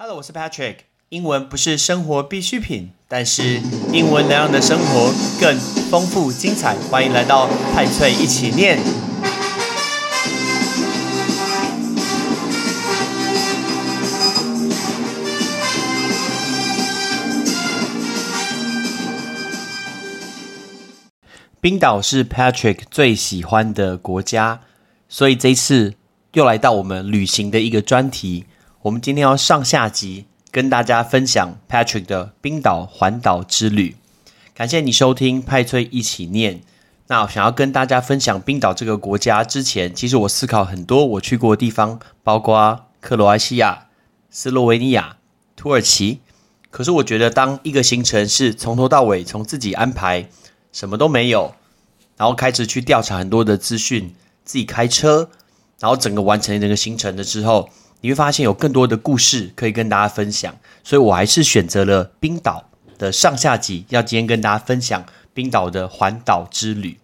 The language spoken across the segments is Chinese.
Hello，我是 Patrick。英文不是生活必需品，但是英文能让你的生活更丰富精彩。欢迎来到派翠一起念。冰岛是 Patrick 最喜欢的国家，所以这次又来到我们旅行的一个专题。我们今天要上下集跟大家分享 Patrick 的冰岛环岛之旅。感谢你收听派翠一起念。那想要跟大家分享冰岛这个国家之前，其实我思考很多我去过的地方，包括克罗埃西亚、斯洛维尼亚、土耳其。可是我觉得，当一个行程是从头到尾从自己安排，什么都没有，然后开始去调查很多的资讯，自己开车，然后整个完成这个行程的之后。你会发现有更多的故事可以跟大家分享，所以我还是选择了冰岛的上下集，要今天跟大家分享冰岛的环岛之旅。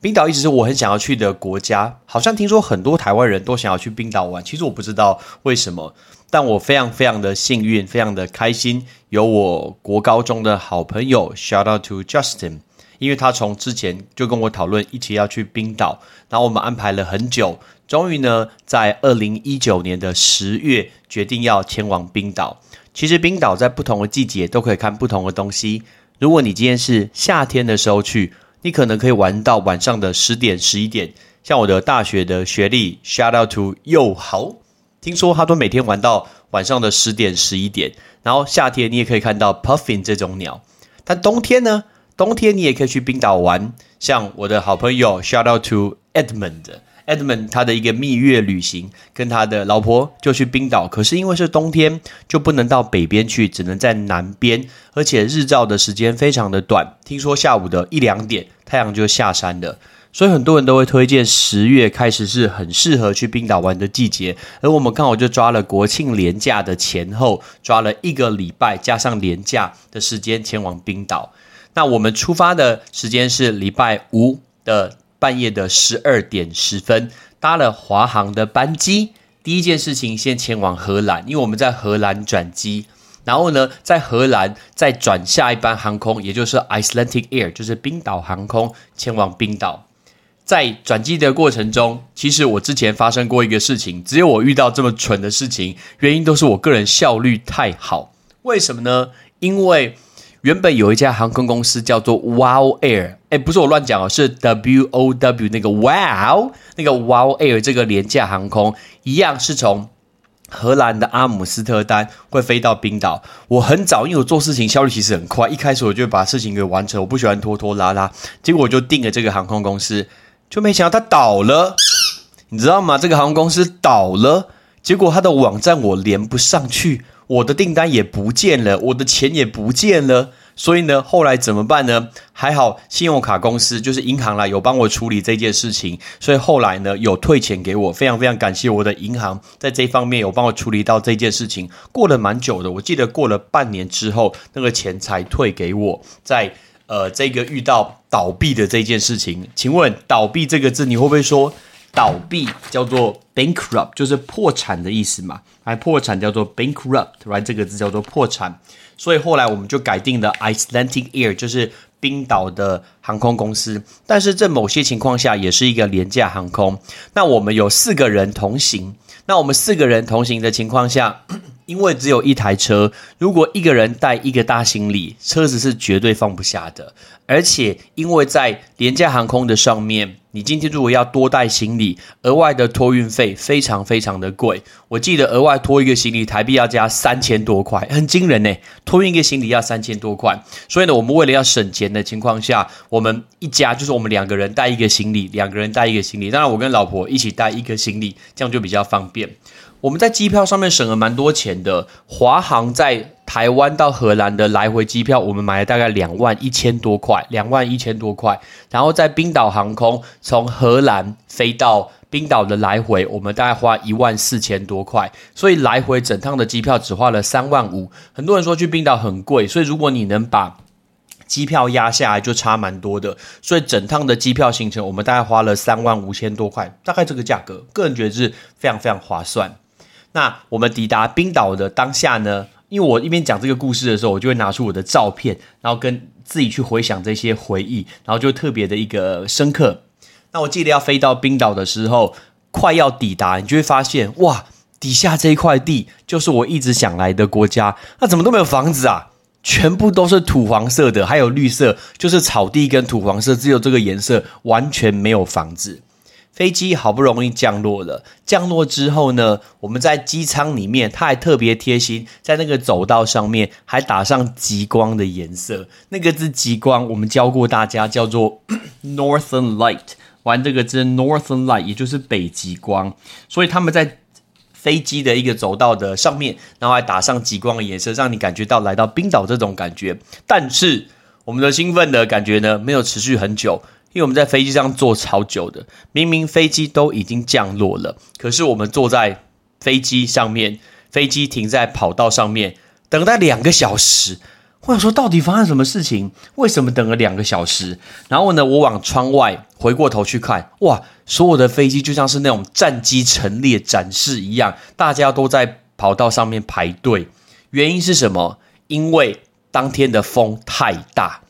冰岛一直是我很想要去的国家，好像听说很多台湾人都想要去冰岛玩，其实我不知道为什么，但我非常非常的幸运，非常的开心，有我国高中的好朋友，shout out to Justin。因为他从之前就跟我讨论一起要去冰岛，然后我们安排了很久，终于呢在二零一九年的十月决定要前往冰岛。其实冰岛在不同的季节都可以看不同的东西。如果你今天是夏天的时候去，你可能可以玩到晚上的十点十一点。像我的大学的学历，shout out to 又豪，听说他都每天玩到晚上的十点十一点。然后夏天你也可以看到 puffin 这种鸟，但冬天呢？冬天你也可以去冰岛玩，像我的好朋友，shout out to Edmund Edmund 他的一个蜜月旅行，跟他的老婆就去冰岛，可是因为是冬天，就不能到北边去，只能在南边，而且日照的时间非常的短，听说下午的一两点太阳就下山了，所以很多人都会推荐十月开始是很适合去冰岛玩的季节，而我们刚好就抓了国庆连假的前后，抓了一个礼拜加上连假的时间前往冰岛。那我们出发的时间是礼拜五的半夜的十二点十分，搭了华航的班机。第一件事情，先前往荷兰，因为我们在荷兰转机，然后呢，在荷兰再转下一班航空，也就是 Icelandic Air，就是冰岛航空前往冰岛。在转机的过程中，其实我之前发生过一个事情，只有我遇到这么蠢的事情，原因都是我个人效率太好。为什么呢？因为原本有一家航空公司叫做 Wow Air，哎，不是我乱讲哦，是 W O W 那个 Wow 那个 Wow Air 这个廉价航空，一样是从荷兰的阿姆斯特丹会飞到冰岛。我很早，因为我做事情效率其实很快，一开始我就把事情给完成，我不喜欢拖拖拉拉。结果我就订了这个航空公司，就没想到它倒了，你知道吗？这个航空公司倒了，结果它的网站我连不上去。我的订单也不见了，我的钱也不见了，所以呢，后来怎么办呢？还好信用卡公司就是银行啦，有帮我处理这件事情，所以后来呢，有退钱给我，非常非常感谢我的银行，在这方面有帮我处理到这件事情。过了蛮久的，我记得过了半年之后，那个钱才退给我。在呃，这个遇到倒闭的这件事情，请问“倒闭”这个字，你会不会说？倒闭叫做 bankrupt，就是破产的意思嘛。还破产叫做 bankrupt，right？这个字叫做破产。所以后来我们就改定了 Icelandic Air，就是冰岛的航空公司。但是这某些情况下也是一个廉价航空。那我们有四个人同行。那我们四个人同行的情况下，因为只有一台车，如果一个人带一个大行李，车子是绝对放不下的。而且因为在廉价航空的上面。你今天如果要多带行李，额外的托运费非常非常的贵。我记得额外托一个行李台币要加三千多块，很惊人呢。托运一个行李要三千多块，所以呢，我们为了要省钱的情况下，我们一家就是我们两个人带一个行李，两个人带一个行李。当然，我跟老婆一起带一个行李，这样就比较方便。我们在机票上面省了蛮多钱的。华航在台湾到荷兰的来回机票，我们买了大概两万一千多块，两万一千多块。然后在冰岛航空从荷兰飞到冰岛的来回，我们大概花一万四千多块。所以来回整趟的机票只花了三万五。很多人说去冰岛很贵，所以如果你能把机票压下来，就差蛮多的。所以整趟的机票行程，我们大概花了三万五千多块，大概这个价格，个人觉得是非常非常划算。那我们抵达冰岛的当下呢，因为我一边讲这个故事的时候，我就会拿出我的照片，然后跟自己去回想这些回忆，然后就特别的一个深刻。那我记得要飞到冰岛的时候，快要抵达，你就会发现，哇，底下这一块地就是我一直想来的国家，那怎么都没有房子啊？全部都是土黄色的，还有绿色，就是草地跟土黄色，只有这个颜色，完全没有房子。飞机好不容易降落了，降落之后呢，我们在机舱里面，他还特别贴心，在那个走道上面还打上极光的颜色。那个字极光，我们教过大家叫做 Northern Light，玩这个字 Northern Light，也就是北极光。所以他们在。飞机的一个走道的上面，然后还打上极光的颜色，让你感觉到来到冰岛这种感觉。但是我们的兴奋的感觉呢，没有持续很久，因为我们在飞机上坐超久的。明明飞机都已经降落了，可是我们坐在飞机上面，飞机停在跑道上面，等待两个小时。我想说，到底发生什么事情？为什么等了两个小时？然后呢，我往窗外回过头去看，哇，所有的飞机就像是那种战机陈列展示一样，大家都在跑道上面排队。原因是什么？因为当天的风太大。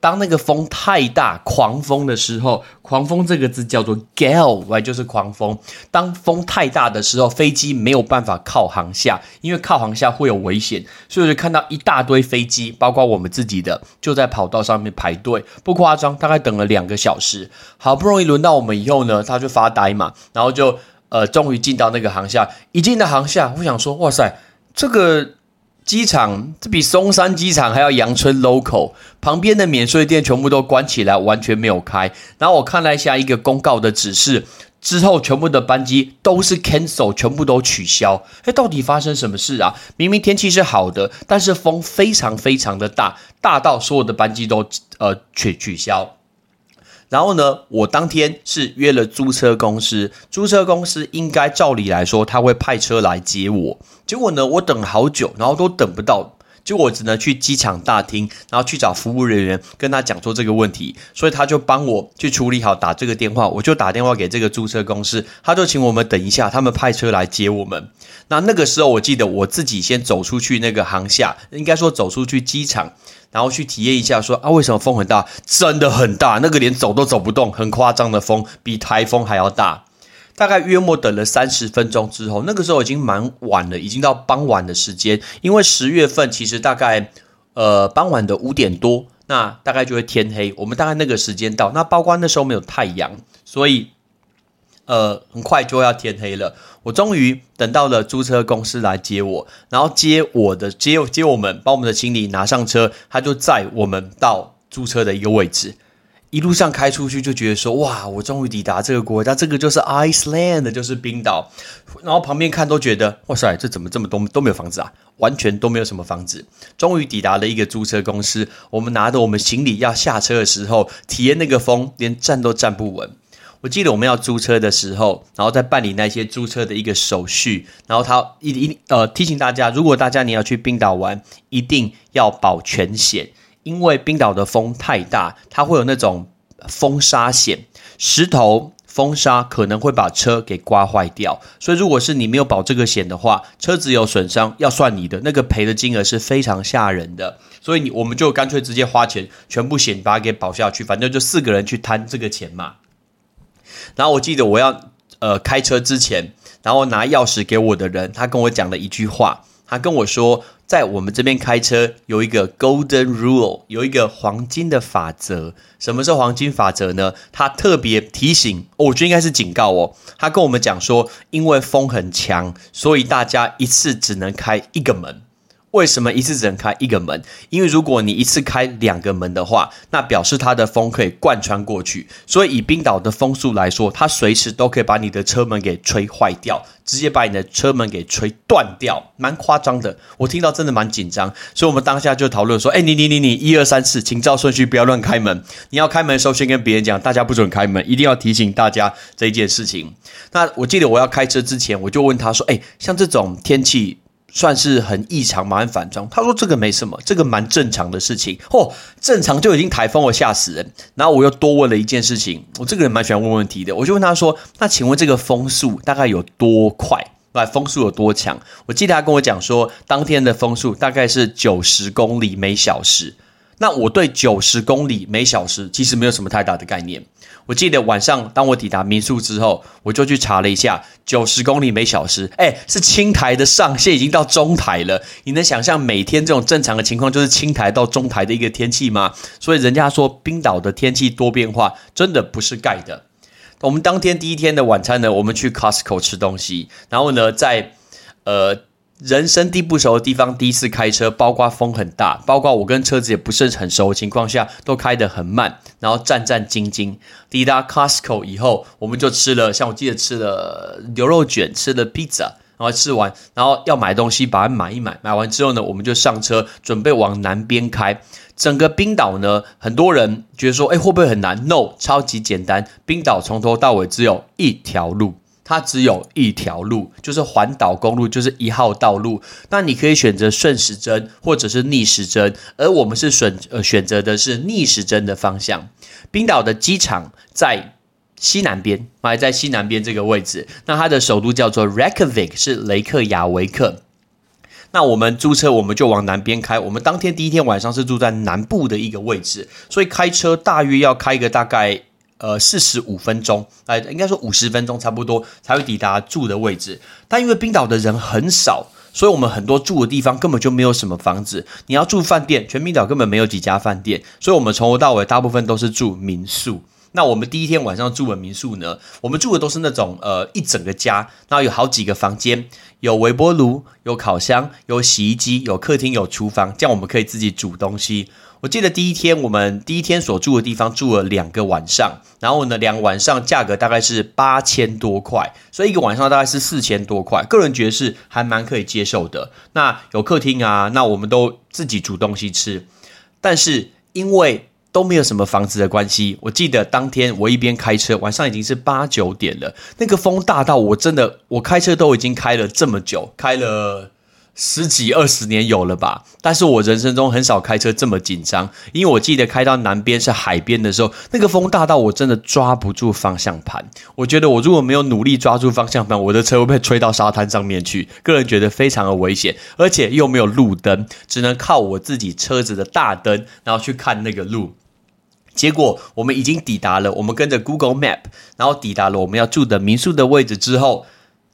当那个风太大、狂风的时候，狂风这个字叫做 gale，就是狂风。当风太大的时候，飞机没有办法靠航下，因为靠航下会有危险，所以就看到一大堆飞机，包括我们自己的，就在跑道上面排队，不夸张，大概等了两个小时。好不容易轮到我们以后呢，他就发呆嘛，然后就呃，终于进到那个航下，一进到航下，我想说，哇塞，这个。机场这比松山机场还要阳春 local，旁边的免税店全部都关起来，完全没有开。然后我看了一下一个公告的指示，之后全部的班机都是 cancel，全部都取消。哎，到底发生什么事啊？明明天气是好的，但是风非常非常的大，大到所有的班机都呃取取消。然后呢，我当天是约了租车公司，租车公司应该照理来说他会派车来接我。结果呢，我等好久，然后都等不到，就我只能去机场大厅，然后去找服务人员跟他讲说这个问题，所以他就帮我去处理好打这个电话，我就打电话给这个租车公司，他就请我们等一下，他们派车来接我们。那那个时候我记得我自己先走出去那个航厦，应该说走出去机场。然后去体验一下，说啊，为什么风很大？真的很大，那个连走都走不动，很夸张的风，比台风还要大。大概约莫等了三十分钟之后，那个时候已经蛮晚了，已经到傍晚的时间。因为十月份其实大概呃傍晚的五点多，那大概就会天黑。我们大概那个时间到，那包括那时候没有太阳，所以。呃，很快就要天黑了，我终于等到了租车公司来接我，然后接我的接接我们，把我们的行李拿上车，他就载我们到租车的一个位置。一路上开出去就觉得说，哇，我终于抵达这个国家，这个就是 Iceland，就是冰岛。然后旁边看都觉得，哇塞，这怎么这么多都没有房子啊？完全都没有什么房子。终于抵达了一个租车公司，我们拿着我们行李要下车的时候，体验那个风，连站都站不稳。我记得我们要租车的时候，然后在办理那些租车的一个手续，然后他一一呃提醒大家，如果大家你要去冰岛玩，一定要保全险，因为冰岛的风太大，它会有那种风沙险，石头、风沙可能会把车给刮坏掉，所以如果是你没有保这个险的话，车子有损伤要算你的，那个赔的金额是非常吓人的，所以你我们就干脆直接花钱全部险把它给保下去，反正就四个人去摊这个钱嘛。然后我记得我要呃开车之前，然后拿钥匙给我的人，他跟我讲了一句话，他跟我说，在我们这边开车有一个 golden rule，有一个黄金的法则。什么是黄金法则呢？他特别提醒，我觉得应该是警告哦。他跟我们讲说，因为风很强，所以大家一次只能开一个门。为什么一次只能开一个门？因为如果你一次开两个门的话，那表示它的风可以贯穿过去。所以以冰岛的风速来说，它随时都可以把你的车门给吹坏掉，直接把你的车门给吹断掉，蛮夸张的。我听到真的蛮紧张，所以我们当下就讨论说：“哎，你你你你，一二三四，请照顺序，不要乱开门。你要开门的时候，先跟别人讲，大家不准开门，一定要提醒大家这一件事情。”那我记得我要开车之前，我就问他说：“哎，像这种天气。”算是很异常，蛮反常。他说这个没什么，这个蛮正常的事情。嚯，正常就已经台风了，吓死人。然后我又多问了一件事情，我这个人蛮喜欢问问题的。我就问他说：“那请问这个风速大概有多快？”来风速有多强？我记得他跟我讲说，当天的风速大概是九十公里每小时。那我对九十公里每小时其实没有什么太大的概念。我记得晚上当我抵达民宿之后，我就去查了一下，九十公里每小时，哎，是青台的上限已经到中台了。你能想象每天这种正常的情况就是青台到中台的一个天气吗？所以人家说冰岛的天气多变化，真的不是盖的。我们当天第一天的晚餐呢，我们去 Costco 吃东西，然后呢，在呃。人生地不熟的地方，第一次开车，包括风很大，包括我跟车子也不是很熟的情况下，都开得很慢，然后战战兢兢。抵达 Costco 以后，我们就吃了，像我记得吃了牛肉卷，吃了 pizza，然后吃完，然后要买东西，把它买一买。买完之后呢，我们就上车，准备往南边开。整个冰岛呢，很多人觉得说，哎，会不会很难？No，超级简单。冰岛从头到尾只有一条路。它只有一条路，就是环岛公路，就是一号道路。那你可以选择顺时针或者是逆时针，而我们是选呃选择的是逆时针的方向。冰岛的机场在西南边，埋在西南边这个位置。那它的首都叫做 Reykjavik，是雷克雅维克。那我们租车，我们就往南边开。我们当天第一天晚上是住在南部的一个位置，所以开车大约要开个大概。呃，四十五分钟，哎，应该说五十分钟差不多才会抵达住的位置。但因为冰岛的人很少，所以我们很多住的地方根本就没有什么房子。你要住饭店，全冰岛根本没有几家饭店，所以我们从头到尾大部分都是住民宿。那我们第一天晚上住的民宿呢，我们住的都是那种呃一整个家，然后有好几个房间，有微波炉，有烤箱，有洗衣机，有客厅，有厨房，这样我们可以自己煮东西。我记得第一天我们第一天所住的地方住了两个晚上，然后呢，两个晚上价格大概是八千多块，所以一个晚上大概是四千多块，个人觉得是还蛮可以接受的。那有客厅啊，那我们都自己煮东西吃，但是因为都没有什么房子的关系，我记得当天我一边开车，晚上已经是八九点了，那个风大到我真的我开车都已经开了这么久，开了。十几二十年有了吧，但是我人生中很少开车这么紧张，因为我记得开到南边是海边的时候，那个风大到我真的抓不住方向盘。我觉得我如果没有努力抓住方向盘，我的车会被吹到沙滩上面去，个人觉得非常的危险，而且又没有路灯，只能靠我自己车子的大灯，然后去看那个路。结果我们已经抵达了，我们跟着 Google Map，然后抵达了我们要住的民宿的位置之后。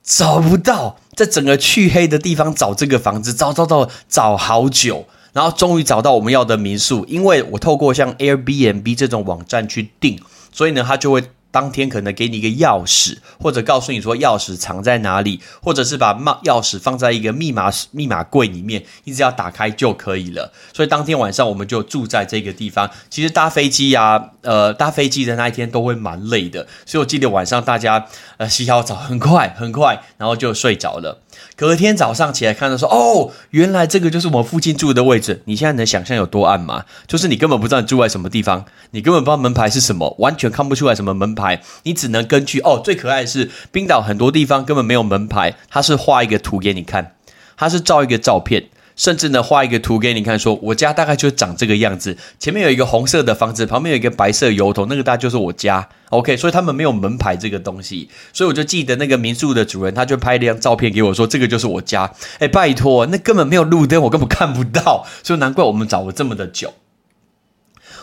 找不到，在整个去黑的地方找这个房子，找找找找好久，然后终于找到我们要的民宿。因为我透过像 Airbnb 这种网站去订，所以呢，他就会。当天可能给你一个钥匙，或者告诉你说钥匙藏在哪里，或者是把钥钥匙放在一个密码密码柜里面，一直要打开就可以了。所以当天晚上我们就住在这个地方。其实搭飞机呀，呃，搭飞机的那一天都会蛮累的，所以我记得晚上大家呃洗好澡很快很快，然后就睡着了。隔天早上起来看到说，哦，原来这个就是我们附近住的位置。你现在能想象有多暗吗？就是你根本不知道你住在什么地方，你根本不知道门牌是什么，完全看不出来什么门牌。牌你只能根据哦，最可爱的是冰岛很多地方根本没有门牌，它是画一个图给你看，它是照一个照片。甚至呢，画一个图给你看，说我家大概就长这个样子。前面有一个红色的房子，旁边有一个白色油桶，那个大概就是我家。OK，所以他们没有门牌这个东西，所以我就记得那个民宿的主人，他就拍了一张照片给我，说这个就是我家。哎，拜托，那根本没有路灯，我根本看不到，所以难怪我们找了这么的久。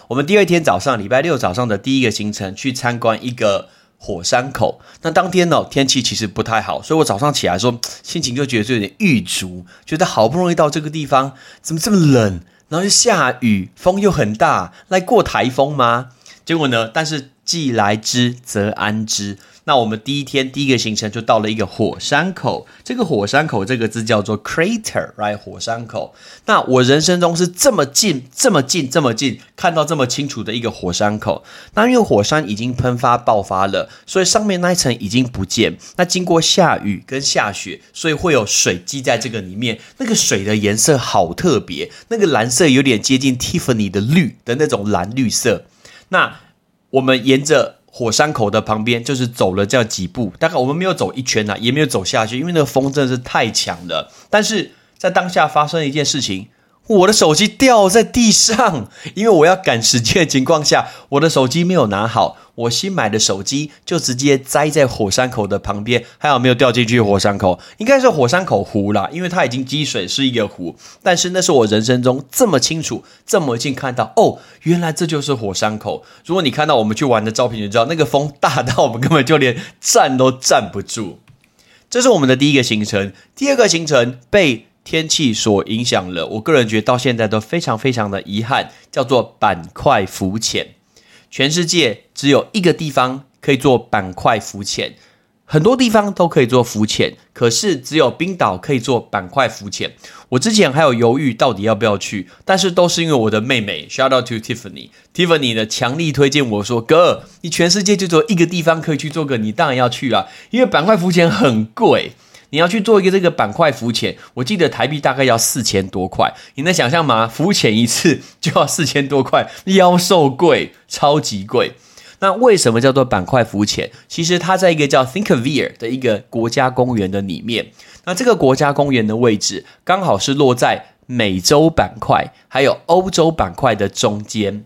我们第二天早上，礼拜六早上的第一个行程，去参观一个。火山口，那当天呢天气其实不太好，所以我早上起来说心情就觉得有点郁卒，觉得好不容易到这个地方，怎么这么冷，然后又下雨，风又很大，来过台风吗？结果呢，但是既来之则安之。那我们第一天第一个行程就到了一个火山口，这个火山口这个字叫做 crater，right？火山口。那我人生中是这么近、这么近、这么近看到这么清楚的一个火山口。那因为火山已经喷发爆发了，所以上面那一层已经不见。那经过下雨跟下雪，所以会有水积在这个里面。那个水的颜色好特别，那个蓝色有点接近 Tiffany 的绿的那种蓝绿色。那我们沿着。火山口的旁边，就是走了这样几步，大概我们没有走一圈呐，也没有走下去，因为那个风真的是太强了。但是在当下发生一件事情，我的手机掉在地上，因为我要赶时间的情况下，我的手机没有拿好。我新买的手机就直接栽在火山口的旁边，还好没有掉进去火山口，应该是火山口湖啦，因为它已经积水是一个湖。但是那是我人生中这么清楚、这么近看到，哦，原来这就是火山口。如果你看到我们去玩的照片，就知道那个风大到我们根本就连站都站不住。这是我们的第一个行程，第二个行程被。天气所影响了，我个人觉得到现在都非常非常的遗憾，叫做板块浮潜。全世界只有一个地方可以做板块浮潜。很多地方都可以做浮潜，可是只有冰岛可以做板块浮潜。我之前还有犹豫到底要不要去，但是都是因为我的妹妹，shout out to Tiffany，Tiffany 的强力推荐我说：“哥，你全世界就只有一个地方可以去做个，你当然要去啊！因为板块浮潜很贵，你要去做一个这个板块浮潜，我记得台币大概要四千多块。你能想象吗？浮潜一次就要四千多块，妖兽贵，超级贵。”那为什么叫做板块浮潜？其实它在一个叫 Thinkvere 的一个国家公园的里面。那这个国家公园的位置刚好是落在美洲板块还有欧洲板块的中间。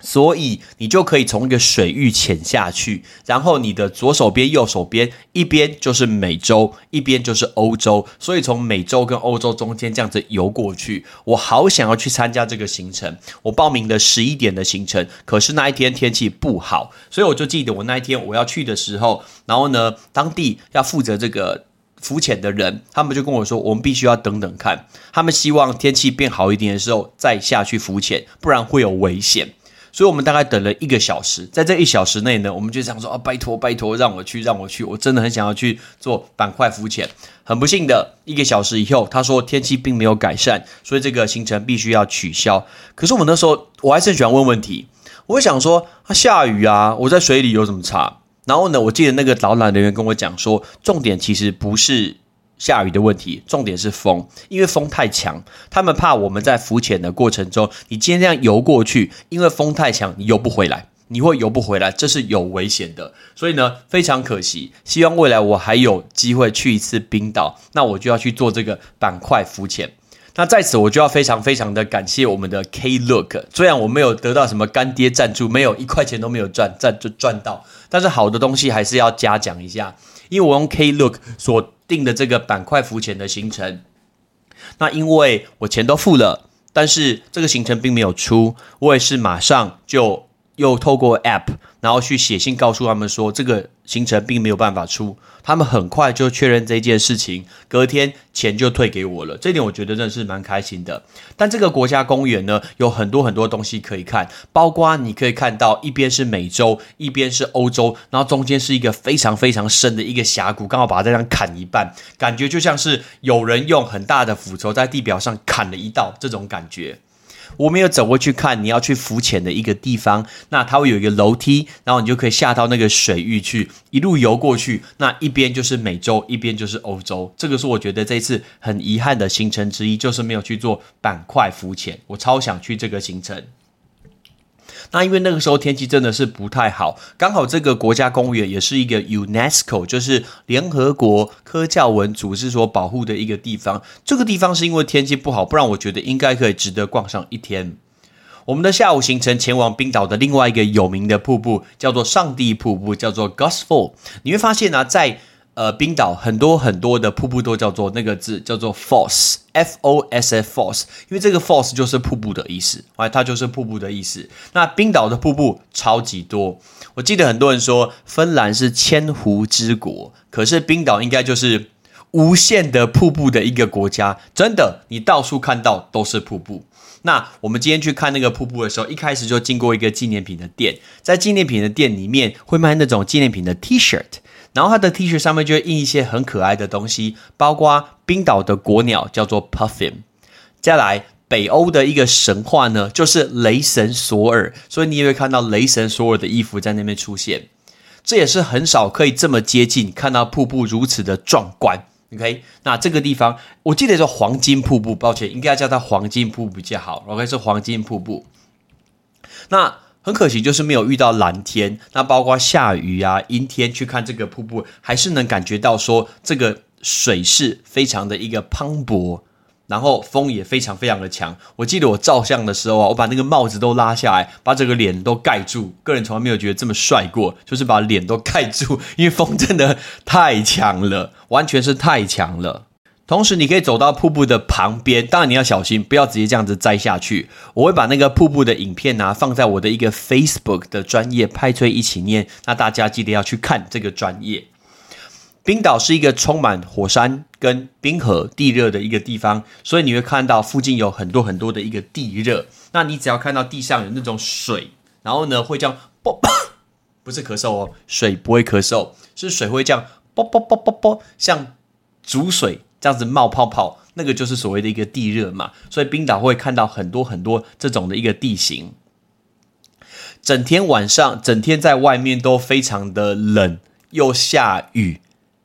所以你就可以从一个水域潜下去，然后你的左手边、右手边一边就是美洲，一边就是欧洲。所以从美洲跟欧洲中间这样子游过去，我好想要去参加这个行程。我报名了十一点的行程，可是那一天天气不好，所以我就记得我那一天我要去的时候，然后呢，当地要负责这个浮潜的人，他们就跟我说，我们必须要等等看，他们希望天气变好一点的时候再下去浮潜，不然会有危险。所以我们大概等了一个小时，在这一小时内呢，我们就想说啊，拜托拜托，让我去，让我去，我真的很想要去做板块浮潜。很不幸的一个小时以后，他说天气并没有改善，所以这个行程必须要取消。可是我那时候我还是很喜欢问问题，我想说啊，下雨啊，我在水里有什么差？然后呢，我记得那个导览人员跟我讲说，重点其实不是。下雨的问题，重点是风，因为风太强，他们怕我们在浮潜的过程中，你今天这样游过去，因为风太强，你游不回来，你会游不回来，这是有危险的。所以呢，非常可惜。希望未来我还有机会去一次冰岛，那我就要去做这个板块浮潜。那在此，我就要非常非常的感谢我们的 Klook，虽然我没有得到什么干爹赞助，没有一块钱都没有赚赚就赚到，但是好的东西还是要嘉奖一下，因为我用 Klook 所。定的这个板块浮潜的行程，那因为我钱都付了，但是这个行程并没有出，我也是马上就又透过 App。然后去写信告诉他们说，这个行程并没有办法出，他们很快就确认这件事情，隔天钱就退给我了。这点我觉得真的是蛮开心的。但这个国家公园呢，有很多很多东西可以看，包括你可以看到一边是美洲，一边是欧洲，然后中间是一个非常非常深的一个峡谷，刚好把它这样砍一半，感觉就像是有人用很大的斧头在地表上砍了一道，这种感觉。我没有走过去看你要去浮潜的一个地方，那它会有一个楼梯，然后你就可以下到那个水域去，一路游过去。那一边就是美洲，一边就是欧洲。这个是我觉得这次很遗憾的行程之一，就是没有去做板块浮潜。我超想去这个行程。那因为那个时候天气真的是不太好，刚好这个国家公园也是一个 UNESCO，就是联合国科教文组织所保护的一个地方。这个地方是因为天气不好，不然我觉得应该可以值得逛上一天。我们的下午行程前往冰岛的另外一个有名的瀑布叫做上帝瀑布，叫做 Gosfall。你会发现呢，在呃，冰岛很多很多的瀑布都叫做那个字，叫做 Foss，F O S F Foss，因为这个 Foss 就是瀑布的意思，哎，它就是瀑布的意思。那冰岛的瀑布超级多，我记得很多人说芬兰是千湖之国，可是冰岛应该就是无限的瀑布的一个国家，真的，你到处看到都是瀑布。那我们今天去看那个瀑布的时候，一开始就经过一个纪念品的店，在纪念品的店里面会卖那种纪念品的 T-shirt。然后它的 T 恤上面就会印一些很可爱的东西，包括冰岛的国鸟叫做 Puffin。再来，北欧的一个神话呢，就是雷神索尔，所以你也会看到雷神索尔的衣服在那边出现。这也是很少可以这么接近看到瀑布如此的壮观。OK，那这个地方我记得叫黄金瀑布，抱歉，应该要叫它黄金瀑布比较好。OK，是黄金瀑布。那。很可惜，就是没有遇到蓝天。那包括下雨啊、阴天去看这个瀑布，还是能感觉到说这个水势非常的一个磅礴。然后风也非常非常的强。我记得我照相的时候啊，我把那个帽子都拉下来，把整个脸都盖住。个人从来没有觉得这么帅过，就是把脸都盖住，因为风真的太强了，完全是太强了。同时，你可以走到瀑布的旁边，当然你要小心，不要直接这样子栽下去。我会把那个瀑布的影片啊放在我的一个 Facebook 的专业派翠一起念，那大家记得要去看这个专业。冰岛是一个充满火山跟冰河地热的一个地方，所以你会看到附近有很多很多的一个地热。那你只要看到地上有那种水，然后呢会这样啵，不是咳嗽哦，水不会咳嗽，是水会这样啵啵啵啵啵，像煮水。这样子冒泡泡，那个就是所谓的一个地热嘛，所以冰岛会看到很多很多这种的一个地形。整天晚上，整天在外面都非常的冷，又下雨，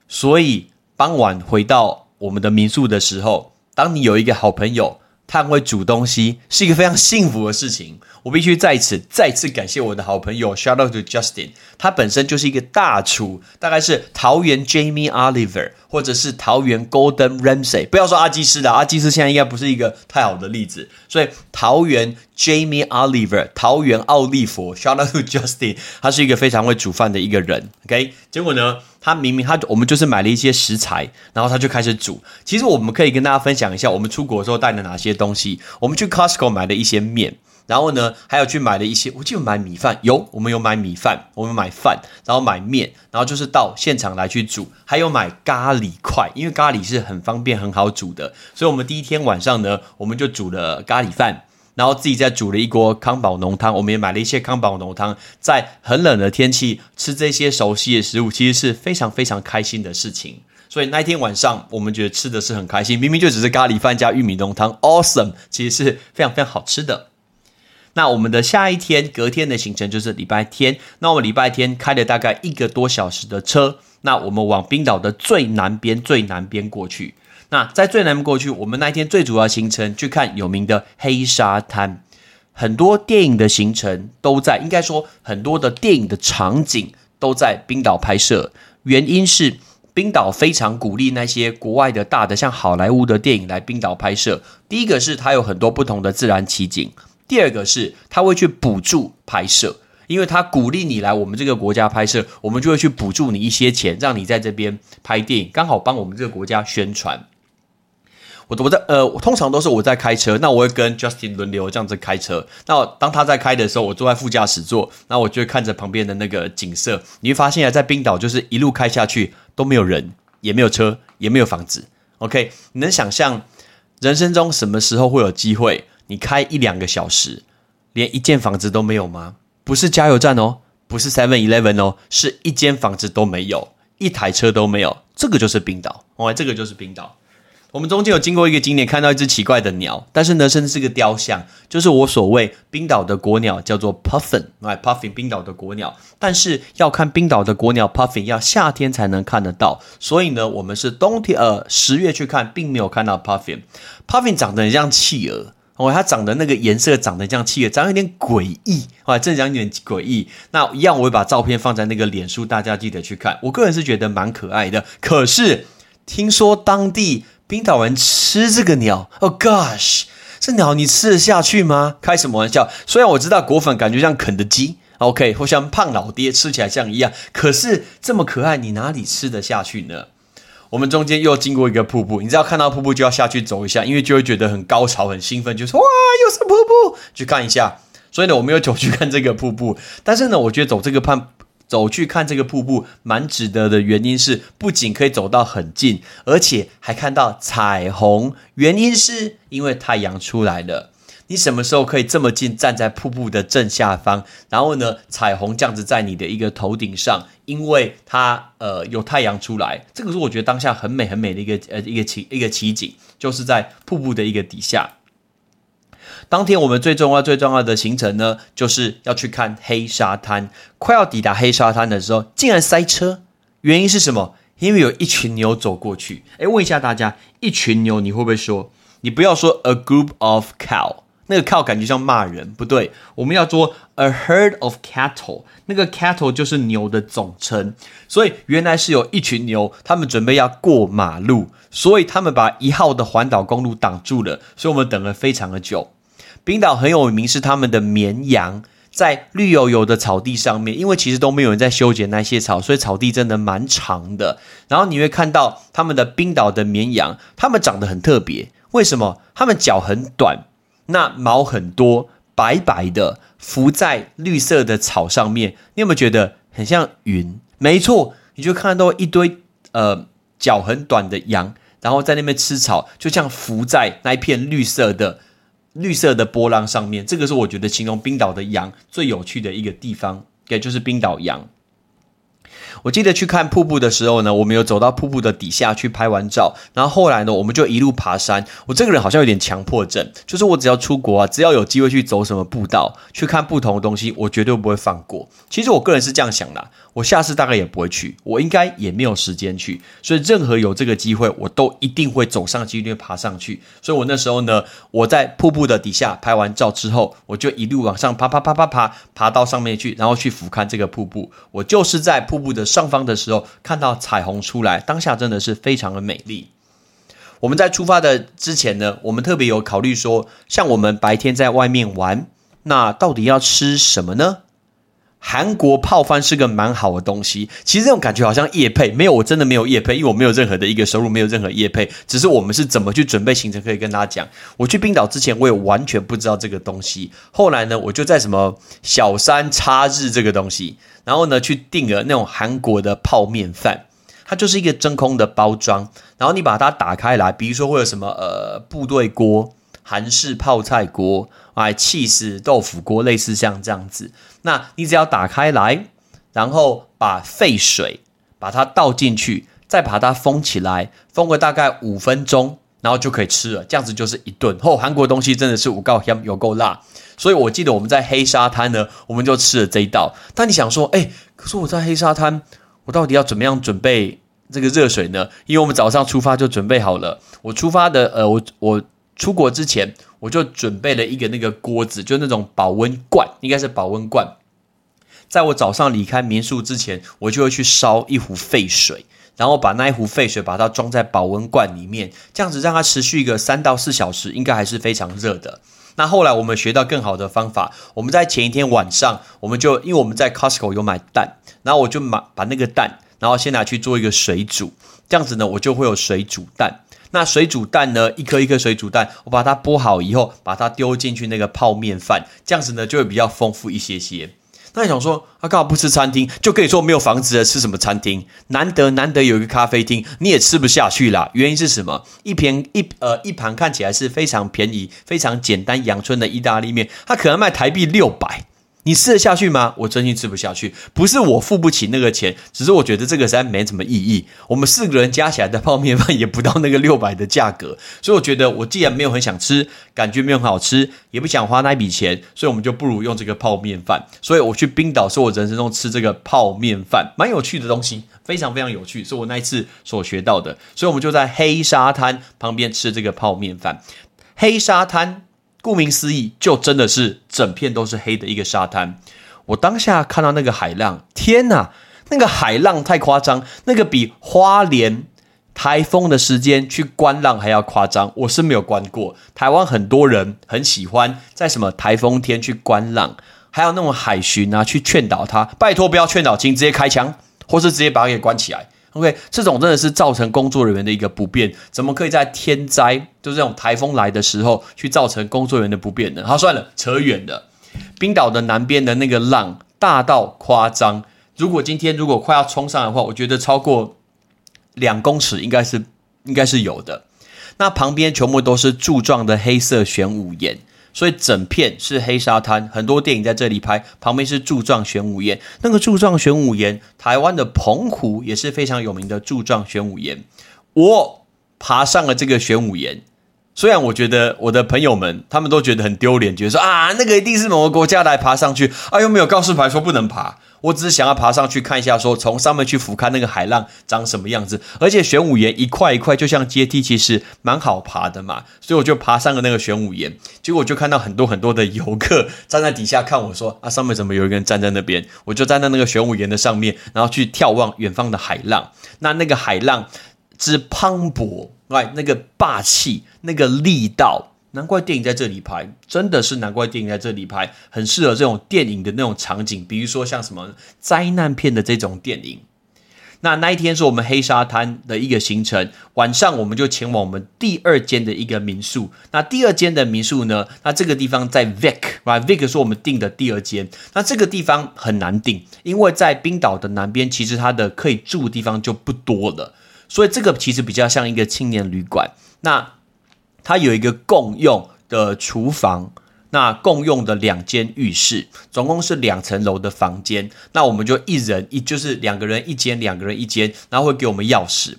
所以傍晚回到我们的民宿的时候，当你有一个好朋友。他会煮东西，是一个非常幸福的事情。我必须在此再次感谢我的好朋友，shout out to Justin。他本身就是一个大厨，大概是桃园 Jamie Oliver，或者是桃园 Golden Ramsay。不要说阿基斯的，阿基斯现在应该不是一个太好的例子。所以桃园 Jamie Oliver，桃园奥利佛，shout out to Justin。他是一个非常会煮饭的一个人。OK，结果呢？他明明他我们就是买了一些食材，然后他就开始煮。其实我们可以跟大家分享一下，我们出国的时候带了哪些东西。我们去 Costco 买了一些面，然后呢，还有去买了一些，我记得买米饭有，我们有买米饭，我们买饭，然后买面，然后就是到现场来去煮。还有买咖喱块，因为咖喱是很方便很好煮的，所以我们第一天晚上呢，我们就煮了咖喱饭。然后自己再煮了一锅康宝浓汤，我们也买了一些康宝浓汤，在很冷的天气吃这些熟悉的食物，其实是非常非常开心的事情。所以那一天晚上，我们觉得吃的是很开心，明明就只是咖喱饭加玉米浓汤，awesome，其实是非常非常好吃的。那我们的下一天，隔天的行程就是礼拜天。那我们礼拜天开了大概一个多小时的车，那我们往冰岛的最南边、最南边过去。那在最南过去，我们那一天最主要行程去看有名的黑沙滩，很多电影的行程都在，应该说很多的电影的场景都在冰岛拍摄。原因是冰岛非常鼓励那些国外的大的像好莱坞的电影来冰岛拍摄。第一个是它有很多不同的自然奇景，第二个是它会去补助拍摄，因为它鼓励你来我们这个国家拍摄，我们就会去补助你一些钱，让你在这边拍电影，刚好帮我们这个国家宣传。我我在呃，通常都是我在开车，那我会跟 Justin 轮流这样子开车。那当他在开的时候，我坐在副驾驶座，那我就会看着旁边的那个景色。你会发现啊，在冰岛就是一路开下去都没有人，也没有车，也没有房子。OK，你能想象人生中什么时候会有机会，你开一两个小时，连一间房子都没有吗？不是加油站哦，不是 Seven Eleven 哦，是一间房子都没有，一台车都没有。这个就是冰岛哦这个就是冰岛。我们中间有经过一个景点，看到一只奇怪的鸟，但是呢，甚至是个雕像，就是我所谓冰岛的国鸟，叫做 puffin。来 puffin，冰岛的国鸟。但是要看冰岛的国鸟 puffin，要夏天才能看得到，所以呢，我们是冬天，呃，十月去看，并没有看到 puffin。puffin 长得很像企鹅，哦，它长的那个颜色长得像企鹅，长得有点诡异，哦，正讲有点诡异。那一样，我会把照片放在那个脸书，大家记得去看。我个人是觉得蛮可爱的，可是听说当地。冰岛人吃这个鸟，Oh gosh，这鸟你吃得下去吗？开什么玩笑？虽然我知道果粉感觉像肯德基，OK，或像胖老爹吃起来像一样，可是这么可爱，你哪里吃得下去呢？我们中间又经过一个瀑布，你知道看到瀑布就要下去走一下，因为就会觉得很高潮、很兴奋，就说哇，又是瀑布，去看一下。所以呢，我们又走去看这个瀑布，但是呢，我觉得走这个攀。走去看这个瀑布蛮值得的，原因是不仅可以走到很近，而且还看到彩虹。原因是因为太阳出来了。你什么时候可以这么近站在瀑布的正下方？然后呢，彩虹这样子在你的一个头顶上，因为它呃有太阳出来，这个是我觉得当下很美很美的一个呃一个奇一个奇景，就是在瀑布的一个底下。当天我们最重要、最重要的行程呢，就是要去看黑沙滩。快要抵达黑沙滩的时候，竟然塞车，原因是什么？因为有一群牛走过去。哎，问一下大家，一群牛你会不会说？你不要说 a group of cow，那个 cow 感觉像骂人，不对，我们要做 a herd of cattle，那个 cattle 就是牛的总称，所以原来是有一群牛，他们准备要过马路，所以他们把一号的环岛公路挡住了，所以我们等了非常的久。冰岛很有名是他们的绵羊，在绿油油的草地上面，因为其实都没有人在修剪那些草，所以草地真的蛮长的。然后你会看到他们的冰岛的绵羊，它们长得很特别，为什么？它们脚很短。那毛很多，白白的，浮在绿色的草上面。你有没有觉得很像云？没错，你就看到一堆呃脚很短的羊，然后在那边吃草，就像浮在那一片绿色的绿色的波浪上面。这个是我觉得形容冰岛的羊最有趣的一个地方，也就是冰岛羊。我记得去看瀑布的时候呢，我们有走到瀑布的底下去拍完照，然后后来呢，我们就一路爬山。我这个人好像有点强迫症，就是我只要出国啊，只要有机会去走什么步道，去看不同的东西，我绝对不会放过。其实我个人是这样想的，我下次大概也不会去，我应该也没有时间去，所以任何有这个机会，我都一定会走上去，爬上去。所以我那时候呢，我在瀑布的底下拍完照之后，我就一路往上爬，爬，爬，爬，爬，爬到上面去，然后去俯瞰这个瀑布。我就是在瀑布的上方的时候看到彩虹出来，当下真的是非常的美丽。我们在出发的之前呢，我们特别有考虑说，像我们白天在外面玩，那到底要吃什么呢？韩国泡饭是个蛮好的东西，其实这种感觉好像夜配，没有，我真的没有夜配，因为我没有任何的一个收入，没有任何夜配，只是我们是怎么去准备行程，可以跟大家讲。我去冰岛之前，我也完全不知道这个东西，后来呢，我就在什么小三叉日这个东西，然后呢去订了那种韩国的泡面饭，它就是一个真空的包装，然后你把它打开来，比如说会有什么呃部队锅。韩式泡菜锅，哎，气死豆腐锅，类似像这样子。那你只要打开来，然后把沸水把它倒进去，再把它封起来，封个大概五分钟，然后就可以吃了。这样子就是一顿。后韩国东西真的是五告香，有够辣。所以我记得我们在黑沙滩呢，我们就吃了这一道。但你想说，哎，可是我在黑沙滩，我到底要怎么样准备这个热水呢？因为我们早上出发就准备好了。我出发的，呃，我我。出国之前，我就准备了一个那个锅子，就那种保温罐，应该是保温罐。在我早上离开民宿之前，我就会去烧一壶沸水，然后把那一壶沸水把它装在保温罐里面，这样子让它持续一个三到四小时，应该还是非常热的。那后来我们学到更好的方法，我们在前一天晚上，我们就因为我们在 Costco 有买蛋，然后我就买把那个蛋，然后先拿去做一个水煮，这样子呢，我就会有水煮蛋。那水煮蛋呢？一颗一颗水煮蛋，我把它剥好以后，把它丢进去那个泡面饭，这样子呢就会比较丰富一些些。那你想说，他刚好不吃餐厅，就可以说没有房子的，吃什么餐厅？难得难得有一个咖啡厅，你也吃不下去啦。原因是什么？一盘一呃一盘看起来是非常便宜、非常简单阳春的意大利面，它可能卖台币六百。你吃得下去吗？我真心吃不下去，不是我付不起那个钱，只是我觉得这个实在没什么意义。我们四个人加起来的泡面饭也不到那个六百的价格，所以我觉得我既然没有很想吃，感觉没有很好吃，也不想花那笔钱，所以我们就不如用这个泡面饭。所以我去冰岛是我人生中吃这个泡面饭，蛮有趣的东西，非常非常有趣，是我那一次所学到的。所以我们就在黑沙滩旁边吃这个泡面饭，黑沙滩。顾名思义，就真的是整片都是黑的一个沙滩。我当下看到那个海浪，天哪，那个海浪太夸张，那个比花莲台风的时间去观浪还要夸张。我是没有观过，台湾很多人很喜欢在什么台风天去观浪，还有那种海巡啊，去劝导他，拜托不要劝导，请直接开枪，或是直接把他给关起来。OK，这种真的是造成工作人员的一个不便，怎么可以在天灾，就是这种台风来的时候，去造成工作人员的不便呢？好，算了，扯远了。冰岛的南边的那个浪大到夸张，如果今天如果快要冲上的话，我觉得超过两公尺应该是应该是有的。那旁边全部都是柱状的黑色玄武岩。所以整片是黑沙滩，很多电影在这里拍。旁边是柱状玄武岩，那个柱状玄武岩，台湾的澎湖也是非常有名的柱状玄武岩。我爬上了这个玄武岩，虽然我觉得我的朋友们他们都觉得很丢脸，觉得说啊，那个一定是某个国家来爬上去，啊又没有告示牌说不能爬。我只是想要爬上去看一下，说从上面去俯瞰那个海浪长什么样子。而且玄武岩一块一块就像阶梯，其实蛮好爬的嘛，所以我就爬上了那个玄武岩。结果我就看到很多很多的游客站在底下看我说啊，上面怎么有一个人站在那边？我就站在那个玄武岩的上面，然后去眺望远方的海浪。那那个海浪之磅礴，哎，那个霸气，那个力道。难怪电影在这里拍，真的是难怪电影在这里拍，很适合这种电影的那种场景，比如说像什么灾难片的这种电影。那那一天是我们黑沙滩的一个行程，晚上我们就前往我们第二间的一个民宿。那第二间的民宿呢，那这个地方在 Vic，Right？Vic 是我们订的第二间。那这个地方很难订，因为在冰岛的南边，其实它的可以住的地方就不多了，所以这个其实比较像一个青年旅馆。那它有一个共用的厨房，那共用的两间浴室，总共是两层楼的房间。那我们就一人一，就是两个人一间，两个人一间，然后会给我们钥匙。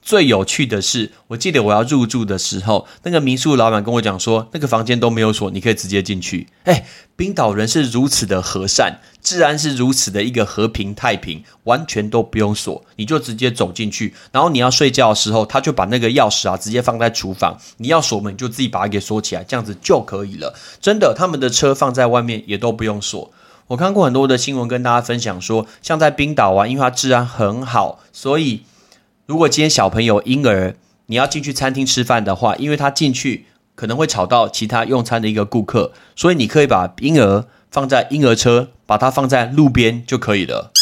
最有趣的是，我记得我要入住的时候，那个民宿老板跟我讲说，那个房间都没有锁，你可以直接进去。哎，冰岛人是如此的和善，自然是如此的一个和平太平，完全都不用锁，你就直接走进去。然后你要睡觉的时候，他就把那个钥匙啊直接放在厨房，你要锁门就自己把它给锁起来，这样子就可以了。真的，他们的车放在外面也都不用锁。我看过很多的新闻跟大家分享说，像在冰岛啊，因为它治安很好，所以。如果今天小朋友婴儿你要进去餐厅吃饭的话，因为他进去可能会吵到其他用餐的一个顾客，所以你可以把婴儿放在婴儿车，把它放在路边就可以了。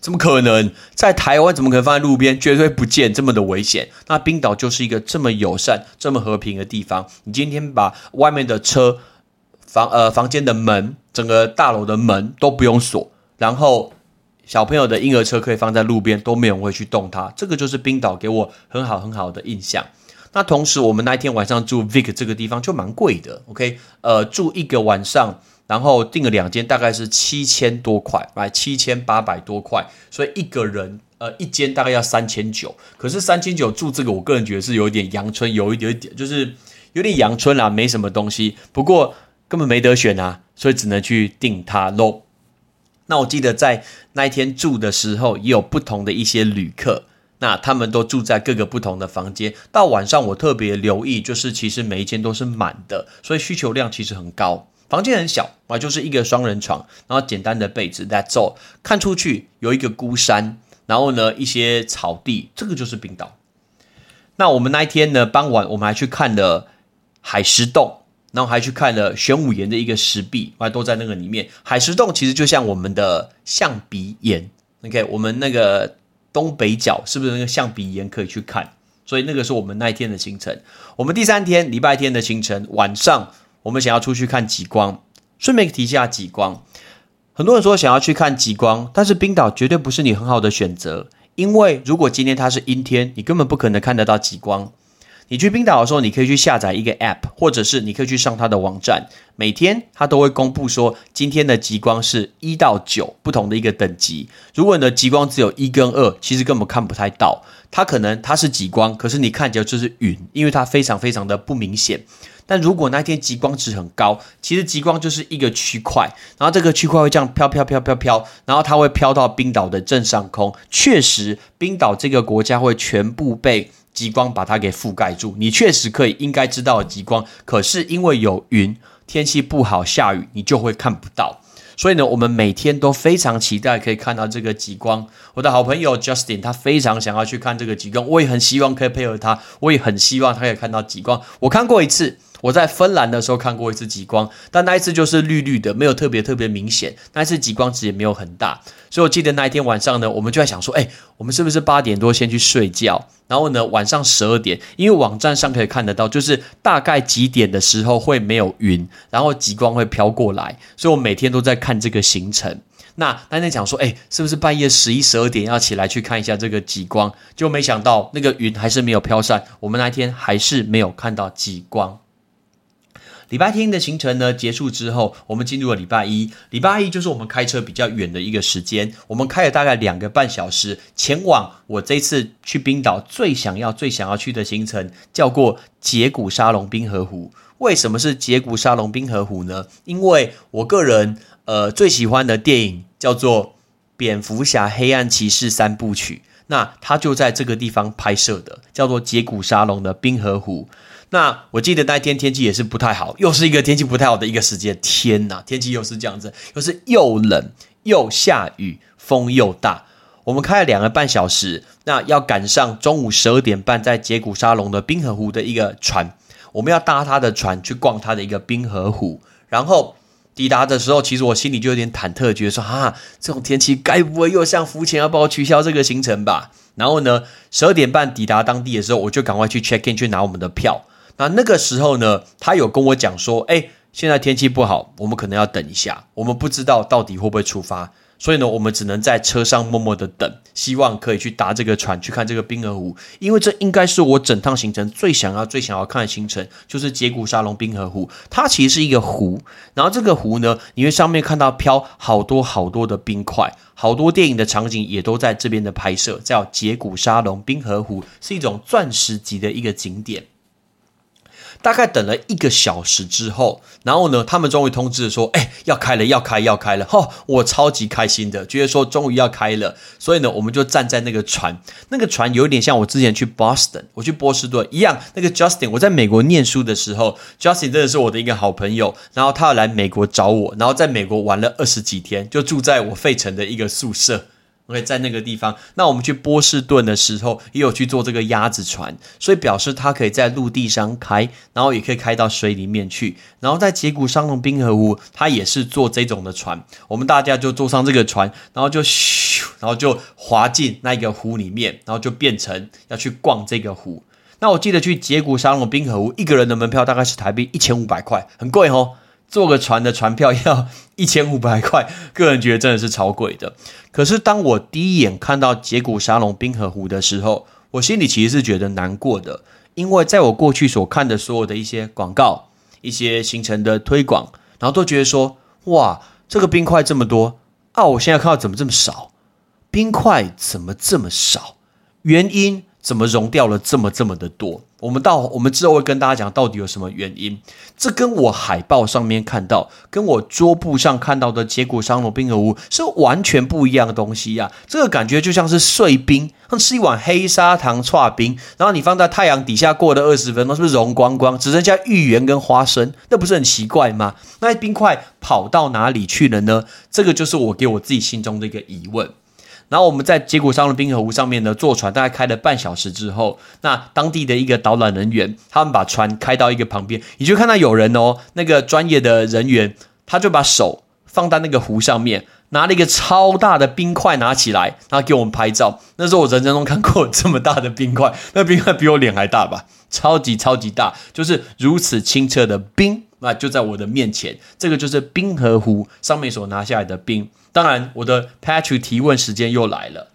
怎么可能？在台湾怎么可能放在路边？绝对不见这么的危险。那冰岛就是一个这么友善、这么和平的地方。你今天把外面的车房呃房间的门、整个大楼的门都不用锁，然后。小朋友的婴儿车可以放在路边，都没有人会去动它。这个就是冰岛给我很好很好的印象。那同时，我们那一天晚上住 Vic 这个地方就蛮贵的。OK，呃，住一个晚上，然后订了两间，大概是七千多块，买七千八百多块。所以一个人，呃，一间大概要三千九。可是三千九住这个，我个人觉得是有点阳春，有一点点就是有点阳春啦，没什么东西。不过根本没得选啊，所以只能去订它喽。那我记得在那一天住的时候，也有不同的一些旅客，那他们都住在各个不同的房间。到晚上，我特别留意，就是其实每一间都是满的，所以需求量其实很高。房间很小啊，就是一个双人床，然后简单的被子。That's all。看出去有一个孤山，然后呢一些草地，这个就是冰岛。那我们那一天呢，傍晚我们还去看了海石洞。然后还去看了玄武岩的一个石壁，还都在那个里面。海石洞其实就像我们的象鼻岩，OK，我们那个东北角是不是那个象鼻岩可以去看？所以那个是我们那一天的行程。我们第三天礼拜天的行程，晚上我们想要出去看极光。顺便提一下极光，很多人说想要去看极光，但是冰岛绝对不是你很好的选择，因为如果今天它是阴天，你根本不可能看得到极光。你去冰岛的时候，你可以去下载一个 App，或者是你可以去上它的网站，每天它都会公布说今天的极光是一到九不同的一个等级。如果你的极光只有一跟二，其实根本看不太到，它可能它是极光，可是你看起来就是云，因为它非常非常的不明显。但如果那天极光值很高，其实极光就是一个区块，然后这个区块会这样飘飘飘飘飘，然后它会飘到冰岛的正上空。确实，冰岛这个国家会全部被。极光把它给覆盖住，你确实可以应该知道极光，可是因为有云，天气不好下雨，你就会看不到。所以呢，我们每天都非常期待可以看到这个极光。我的好朋友 Justin 他非常想要去看这个极光，我也很希望可以配合他，我也很希望他可以看到极光。我看过一次。我在芬兰的时候看过一次极光，但那一次就是绿绿的，没有特别特别明显。那一次极光值也没有很大，所以我记得那一天晚上呢，我们就在想说，哎，我们是不是八点多先去睡觉？然后呢，晚上十二点，因为网站上可以看得到，就是大概几点的时候会没有云，然后极光会飘过来。所以我每天都在看这个行程。那那天讲说，哎，是不是半夜十一十二点要起来去看一下这个极光？就没想到那个云还是没有飘散，我们那天还是没有看到极光。礼拜天的行程呢结束之后，我们进入了礼拜一。礼拜一就是我们开车比较远的一个时间，我们开了大概两个半小时，前往我这次去冰岛最想要、最想要去的行程，叫过杰古沙龙冰河湖。为什么是杰古沙龙冰河湖呢？因为我个人呃最喜欢的电影叫做《蝙蝠侠：黑暗骑士三部曲》，那它就在这个地方拍摄的，叫做杰古沙龙的冰河湖。那我记得那天天气也是不太好，又是一个天气不太好的一个时间。天哪，天气又是这样子，又是又冷又下雨，风又大。我们开了两个半小时，那要赶上中午十二点半在杰古沙龙的冰河湖的一个船，我们要搭他的船去逛他的一个冰河湖。然后抵达的时候，其实我心里就有点忐忑，觉得说啊，这种天气该不会又像浮潜要帮我取消这个行程吧？然后呢，十二点半抵达当地的时候，我就赶快去 check in 去拿我们的票。那那个时候呢，他有跟我讲说，哎，现在天气不好，我们可能要等一下，我们不知道到底会不会出发，所以呢，我们只能在车上默默的等，希望可以去搭这个船去看这个冰河湖，因为这应该是我整趟行程最想要、最想要看的行程，就是杰古沙龙冰河湖。它其实是一个湖，然后这个湖呢，你会上面看到飘好多好多的冰块，好多电影的场景也都在这边的拍摄，叫杰古沙龙冰河湖，是一种钻石级的一个景点。大概等了一个小时之后，然后呢，他们终于通知说：“哎，要开了，要开，要开了！”哈，我超级开心的，觉得说终于要开了。所以呢，我们就站在那个船，那个船有点像我之前去 Boston，我去波士顿一样。那个 Justin，我在美国念书的时候，Justin 真的是我的一个好朋友。然后他要来美国找我，然后在美国玩了二十几天，就住在我费城的一个宿舍。OK，在那个地方，那我们去波士顿的时候，也有去坐这个鸭子船，所以表示它可以在陆地上开，然后也可以开到水里面去。然后在杰古沙龙冰河湖，它也是坐这种的船，我们大家就坐上这个船，然后就咻，然后就滑进那个湖里面，然后就变成要去逛这个湖。那我记得去杰古沙龙冰河湖，一个人的门票大概是台币一千五百块，很贵哦。坐个船的船票要 一千五百块，个人觉得真的是超贵的。可是当我第一眼看到杰古沙龙冰河湖的时候，我心里其实是觉得难过的，因为在我过去所看的所有的一些广告、一些行程的推广，然后都觉得说，哇，这个冰块这么多啊，我现在看到怎么这么少？冰块怎么这么少？原因？怎么融掉了这么这么的多？我们到我们之后会跟大家讲到底有什么原因。这跟我海报上面看到，跟我桌布上看到的结果商罗冰河屋是完全不一样的东西呀。这个感觉就像是碎冰，像吃一碗黑砂糖串冰，然后你放在太阳底下过了二十分钟，是不是融光光，只剩下芋圆跟花生？那不是很奇怪吗？那冰块跑到哪里去了呢？这个就是我给我自己心中的一个疑问。然后我们在结果上的冰河湖上面呢，坐船大概开了半小时之后，那当地的一个导览人员，他们把船开到一个旁边，你就看到有人哦，那个专业的人员，他就把手放在那个湖上面，拿了一个超大的冰块拿起来，然后给我们拍照。那是我人生中看过这么大的冰块，那冰块比我脸还大吧，超级超级大，就是如此清澈的冰。那就在我的面前，这个就是冰河湖上面所拿下来的冰。当然，我的 Patrick 提问时间又来了。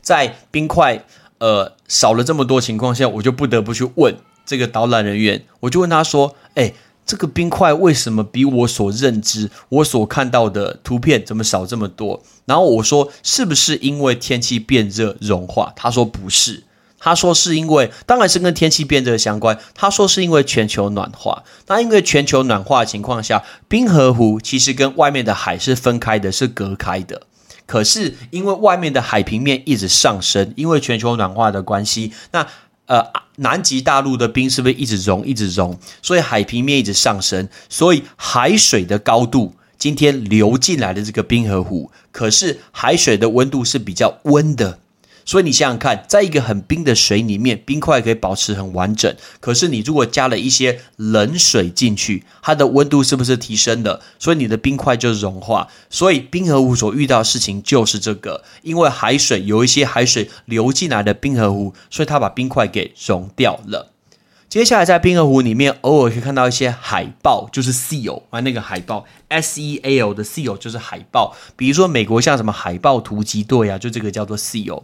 在冰块呃少了这么多情况下，我就不得不去问这个导览人员。我就问他说：“哎，这个冰块为什么比我所认知、我所看到的图片怎么少这么多？”然后我说：“是不是因为天气变热融化？”他说：“不是。”他说是因为，当然是跟天气变热相关。他说是因为全球暖化。那因为全球暖化的情况下，冰河湖其实跟外面的海是分开的，是隔开的。可是因为外面的海平面一直上升，因为全球暖化的关系，那呃南极大陆的冰是不是一直融，一直融？所以海平面一直上升，所以海水的高度今天流进来的这个冰河湖，可是海水的温度是比较温的。所以你想想看，在一个很冰的水里面，冰块可以保持很完整。可是你如果加了一些冷水进去，它的温度是不是提升了？所以你的冰块就融化。所以冰河湖所遇到的事情就是这个，因为海水有一些海水流进来的冰河湖，所以它把冰块给融掉了。接下来在冰河湖里面，偶尔可以看到一些海豹，就是 seal 啊，那个海豹 S E A L 的 seal 就是海豹。比如说美国像什么海豹突击队啊，就这个叫做 seal。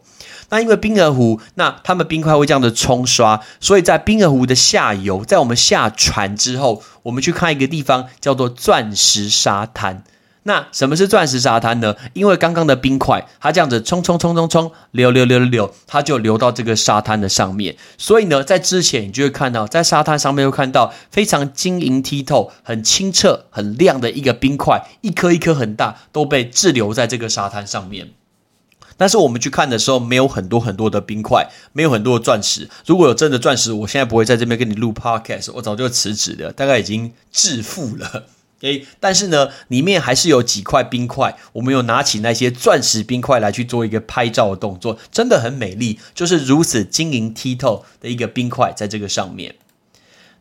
那因为冰河湖，那他们冰块会这样的冲刷，所以在冰河湖的下游，在我们下船之后，我们去看一个地方叫做钻石沙滩。那什么是钻石沙滩呢？因为刚刚的冰块，它这样子冲冲冲冲冲流流流流流，它就流到这个沙滩的上面。所以呢，在之前你就会看到，在沙滩上面会看到非常晶莹剔透、很清澈、很亮的一个冰块，一颗一颗很大，都被滞留在这个沙滩上面。但是我们去看的时候，没有很多很多的冰块，没有很多的钻石。如果有真的钻石，我现在不会在这边跟你录 podcast，我早就辞职了，大概已经致富了。诶，但是呢，里面还是有几块冰块，我们有拿起那些钻石冰块来去做一个拍照的动作，真的很美丽，就是如此晶莹剔透的一个冰块在这个上面。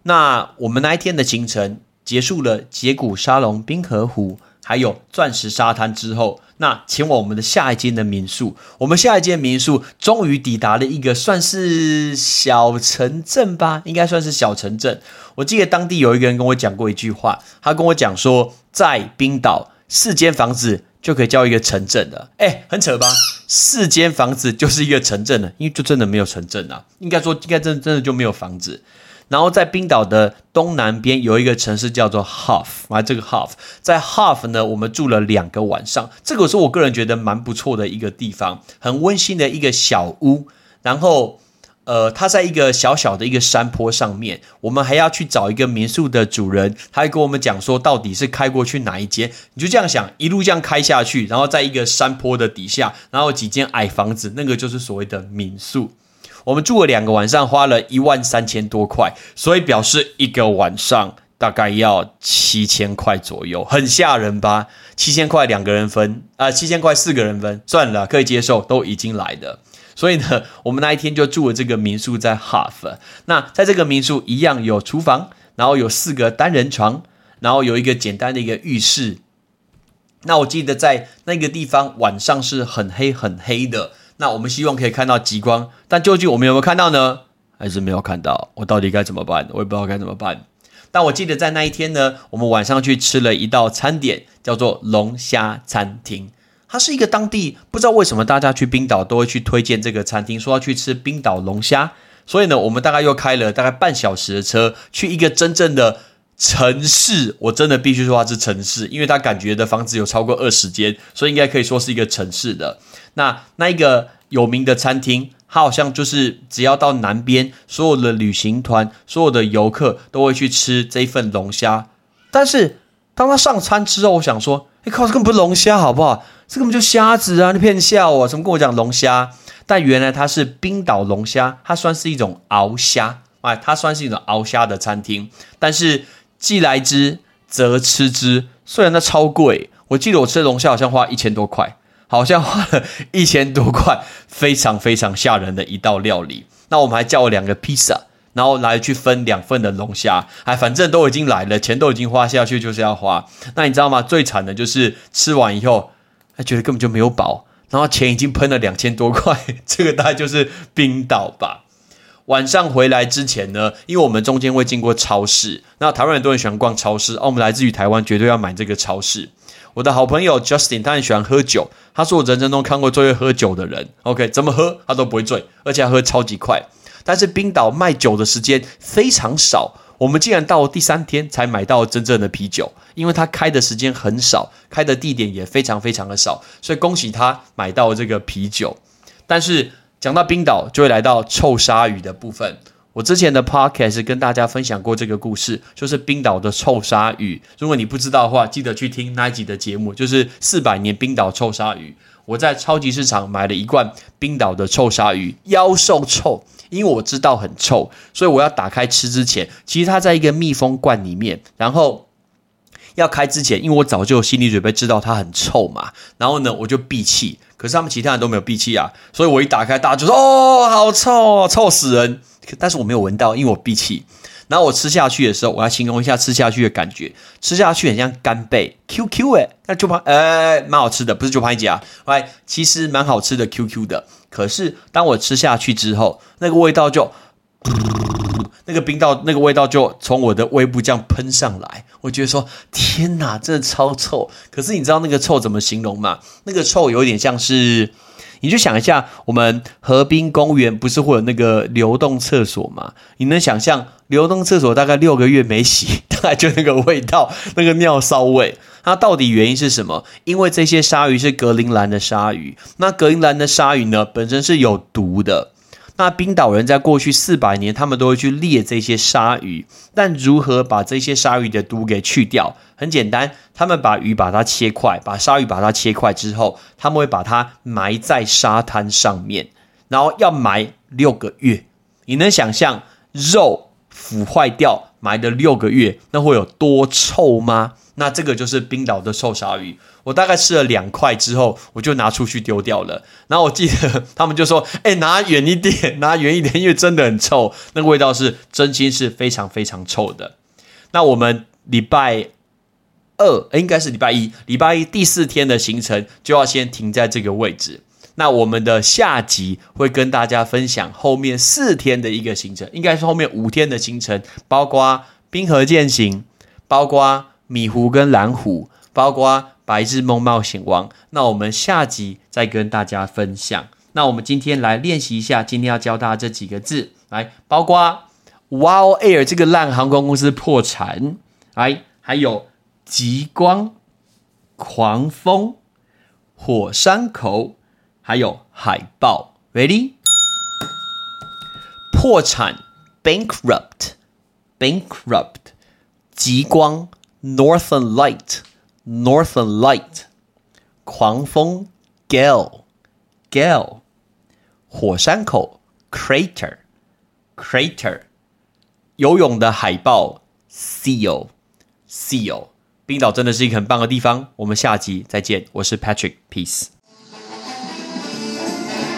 那我们那一天的行程结束了，杰古沙龙冰河湖。还有钻石沙滩之后，那前往我们的下一间的民宿。我们下一间民宿终于抵达了一个算是小城镇吧，应该算是小城镇。我记得当地有一个人跟我讲过一句话，他跟我讲说，在冰岛四间房子就可以叫一个城镇了。哎，很扯吧？四间房子就是一个城镇了，因为就真的没有城镇啊，应该说应该真真的就没有房子。然后在冰岛的东南边有一个城市叫做 Half，啊，这个 Half 在 Half 呢，我们住了两个晚上，这个是我个人觉得蛮不错的一个地方，很温馨的一个小屋。然后，呃，它在一个小小的一个山坡上面，我们还要去找一个民宿的主人，他还跟我们讲说到底是开过去哪一间。你就这样想，一路这样开下去，然后在一个山坡的底下，然后几间矮房子，那个就是所谓的民宿。我们住了两个晚上，花了一万三千多块，所以表示一个晚上大概要七千块左右，很吓人吧？七千块两个人分啊，七千块四个人分，算了，可以接受，都已经来的。所以呢，我们那一天就住了这个民宿，在 Half。那在这个民宿一样有厨房，然后有四个单人床，然后有一个简单的一个浴室。那我记得在那个地方晚上是很黑很黑的。那我们希望可以看到极光，但究竟我们有没有看到呢？还是没有看到？我到底该怎么办？我也不知道该怎么办。但我记得在那一天呢，我们晚上去吃了一道餐点，叫做龙虾餐厅。它是一个当地不知道为什么大家去冰岛都会去推荐这个餐厅，说要去吃冰岛龙虾。所以呢，我们大概又开了大概半小时的车，去一个真正的城市。我真的必须说它是城市，因为它感觉的房子有超过二十间，所以应该可以说是一个城市的。那那一个有名的餐厅，它好像就是只要到南边，所有的旅行团、所有的游客都会去吃这一份龙虾。但是当他上餐之后，我想说：“哎靠，这根本不是龙虾，好不好？这根本就虾子啊！你骗笑我，怎么跟我讲龙虾？但原来它是冰岛龙虾，它算是一种鳌虾。哎，它算是一种鳌虾的餐厅。但是既来之则吃之，虽然它超贵，我记得我吃的龙虾好像花一千多块。好像花了 一千多块，非常非常吓人的一道料理。那我们还叫了两个披萨，然后来去分两份的龙虾。哎，反正都已经来了，钱都已经花下去，就是要花。那你知道吗？最惨的就是吃完以后，还觉得根本就没有饱，然后钱已经喷了两千多块。这个大概就是冰岛吧。晚上回来之前呢，因为我们中间会经过超市，那台湾人都很喜欢逛超市，哦，我们来自于台湾，绝对要买这个超市。我的好朋友 Justin，他很喜欢喝酒。他是我人生中看过最会喝酒的人。OK，怎么喝他都不会醉，而且喝超级快。但是冰岛卖酒的时间非常少，我们竟然到第三天才买到真正的啤酒，因为他开的时间很少，开的地点也非常非常的少，所以恭喜他买到这个啤酒。但是讲到冰岛，就会来到臭鲨鱼的部分。我之前的 podcast 跟大家分享过这个故事，就是冰岛的臭鲨鱼。如果你不知道的话，记得去听那一集的节目，就是四百年冰岛臭鲨鱼。我在超级市场买了一罐冰岛的臭鲨鱼，妖兽臭，因为我知道很臭，所以我要打开吃之前，其实它在一个密封罐里面，然后要开之前，因为我早就有心理准备，知道它很臭嘛，然后呢，我就闭气。可是他们其他人都没有闭气啊，所以我一打开，大家就说：“哦，好臭，臭死人！”但是我没有闻到，因为我闭气。然后我吃下去的时候，我要形容一下吃下去的感觉。吃下去很像干贝，QQ 哎，那就怕呃，蛮好吃的，不是就怕一夹。哎，其实蛮好吃的，QQ 的。可是当我吃下去之后，那个味道就那个冰道那个味道就从我的胃部这样喷上来，我觉得说天哪，真的超臭。可是你知道那个臭怎么形容吗？那个臭有点像是。你就想一下，我们河滨公园不是会有那个流动厕所吗？你能想象流动厕所大概六个月没洗，大概就那个味道，那个尿骚味。它到底原因是什么？因为这些鲨鱼是格陵兰的鲨鱼，那格陵兰的鲨鱼呢，本身是有毒的。那冰岛人在过去四百年，他们都会去猎这些鲨鱼，但如何把这些鲨鱼的毒给去掉？很简单，他们把鱼把它切块，把鲨鱼把它切块之后，他们会把它埋在沙滩上面，然后要埋六个月。你能想象肉腐坏掉埋了六个月，那会有多臭吗？那这个就是冰岛的臭鲨鱼。我大概吃了两块之后，我就拿出去丢掉了。然后我记得他们就说：“哎，拿远一点，拿远一点，因为真的很臭，那个味道是真心是非常非常臭的。”那我们礼拜二，应该是礼拜一，礼拜一第四天的行程就要先停在这个位置。那我们的下集会跟大家分享后面四天的一个行程，应该是后面五天的行程，包括冰河践行，包括米湖跟蓝湖，包括。白日梦冒险王，那我们下集再跟大家分享。那我们今天来练习一下，今天要教大家这几个字，来，包括 Wow Air 这个烂航空公司破产，来，还有极光、狂风、火山口，还有海豹，Ready？破产，Bankrupt，Bankrupt，极光，Northern Light。Northern Light，狂风 Gale，Gale，火山口 Crater，Crater，游泳的海豹 Seal，Seal，冰岛真的是一个很棒的地方。我们下集再见，我是 Patrick，Peace。